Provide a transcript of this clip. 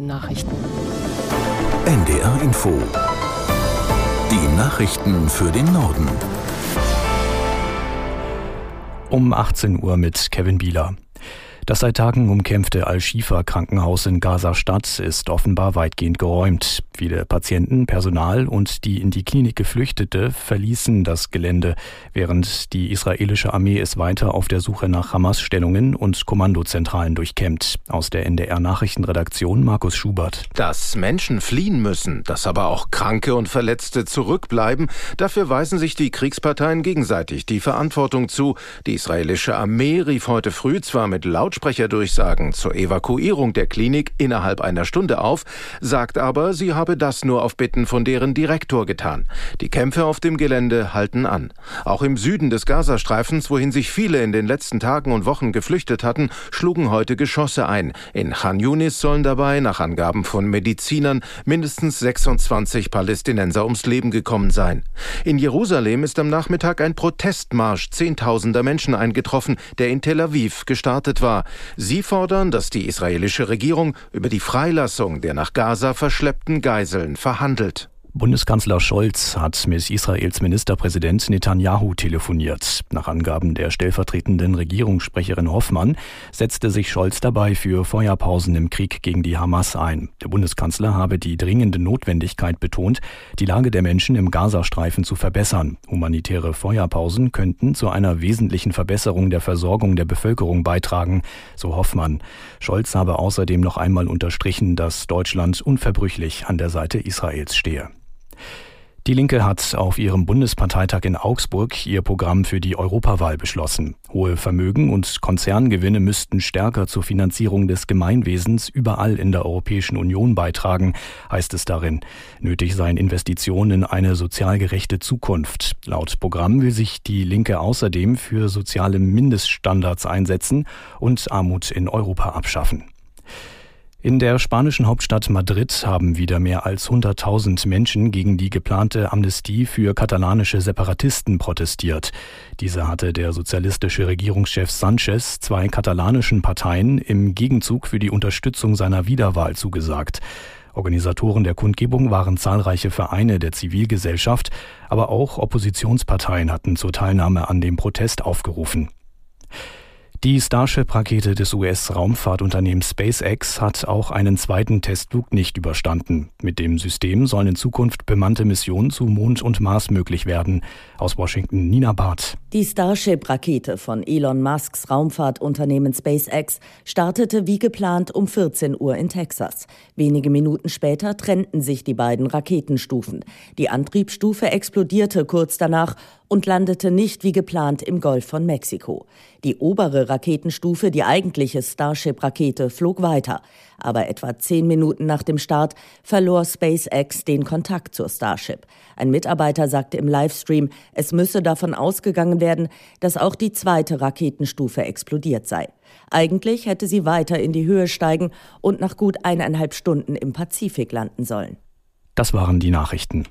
Nachrichten. NDR Info. Die Nachrichten für den Norden. Um 18 Uhr mit Kevin Bieler. Das seit Tagen umkämpfte Al-Shifa-Krankenhaus in Gaza-Stadt ist offenbar weitgehend geräumt. Viele Patienten, Personal und die in die Klinik Geflüchtete verließen das Gelände, während die israelische Armee es weiter auf der Suche nach Hamas-Stellungen und Kommandozentralen durchkämmt. Aus der NDR-Nachrichtenredaktion Markus Schubert. Dass Menschen fliehen müssen, dass aber auch Kranke und Verletzte zurückbleiben, dafür weisen sich die Kriegsparteien gegenseitig die Verantwortung zu. Die israelische Armee rief heute früh zwar mit laut Lautsprecherdurchsagen zur Evakuierung der Klinik innerhalb einer Stunde auf, sagt aber, sie habe das nur auf Bitten von deren Direktor getan. Die Kämpfe auf dem Gelände halten an. Auch im Süden des Gazastreifens, wohin sich viele in den letzten Tagen und Wochen geflüchtet hatten, schlugen heute Geschosse ein. In Khan Yunis sollen dabei, nach Angaben von Medizinern, mindestens 26 Palästinenser ums Leben gekommen sein. In Jerusalem ist am Nachmittag ein Protestmarsch zehntausender Menschen eingetroffen, der in Tel Aviv gestartet war. Sie fordern, dass die israelische Regierung über die Freilassung der nach Gaza verschleppten Geiseln verhandelt. Bundeskanzler Scholz hat mit Israels Ministerpräsident Netanyahu telefoniert. Nach Angaben der stellvertretenden Regierungssprecherin Hoffmann setzte sich Scholz dabei für Feuerpausen im Krieg gegen die Hamas ein. Der Bundeskanzler habe die dringende Notwendigkeit betont, die Lage der Menschen im Gazastreifen zu verbessern. Humanitäre Feuerpausen könnten zu einer wesentlichen Verbesserung der Versorgung der Bevölkerung beitragen, so Hoffmann. Scholz habe außerdem noch einmal unterstrichen, dass Deutschland unverbrüchlich an der Seite Israels stehe. Die Linke hat auf ihrem Bundesparteitag in Augsburg ihr Programm für die Europawahl beschlossen. Hohe Vermögen und Konzerngewinne müssten stärker zur Finanzierung des Gemeinwesens überall in der Europäischen Union beitragen, heißt es darin. Nötig seien Investitionen in eine sozial gerechte Zukunft. Laut Programm will sich die Linke außerdem für soziale Mindeststandards einsetzen und Armut in Europa abschaffen. In der spanischen Hauptstadt Madrid haben wieder mehr als 100.000 Menschen gegen die geplante Amnestie für katalanische Separatisten protestiert. Diese hatte der sozialistische Regierungschef Sanchez zwei katalanischen Parteien im Gegenzug für die Unterstützung seiner Wiederwahl zugesagt. Organisatoren der Kundgebung waren zahlreiche Vereine der Zivilgesellschaft, aber auch Oppositionsparteien hatten zur Teilnahme an dem Protest aufgerufen. Die Starship-Rakete des US-Raumfahrtunternehmens SpaceX hat auch einen zweiten Testflug nicht überstanden. Mit dem System sollen in Zukunft bemannte Missionen zu Mond und Mars möglich werden. Aus Washington Nina Barth. Die Starship-Rakete von Elon Musks Raumfahrtunternehmen SpaceX startete wie geplant um 14 Uhr in Texas. Wenige Minuten später trennten sich die beiden Raketenstufen. Die Antriebsstufe explodierte kurz danach und landete nicht wie geplant im Golf von Mexiko. Die obere Raketenstufe, die eigentliche Starship-Rakete, flog weiter. Aber etwa zehn Minuten nach dem Start verlor SpaceX den Kontakt zur Starship. Ein Mitarbeiter sagte im Livestream, es müsse davon ausgegangen werden, dass auch die zweite Raketenstufe explodiert sei. Eigentlich hätte sie weiter in die Höhe steigen und nach gut eineinhalb Stunden im Pazifik landen sollen. Das waren die Nachrichten.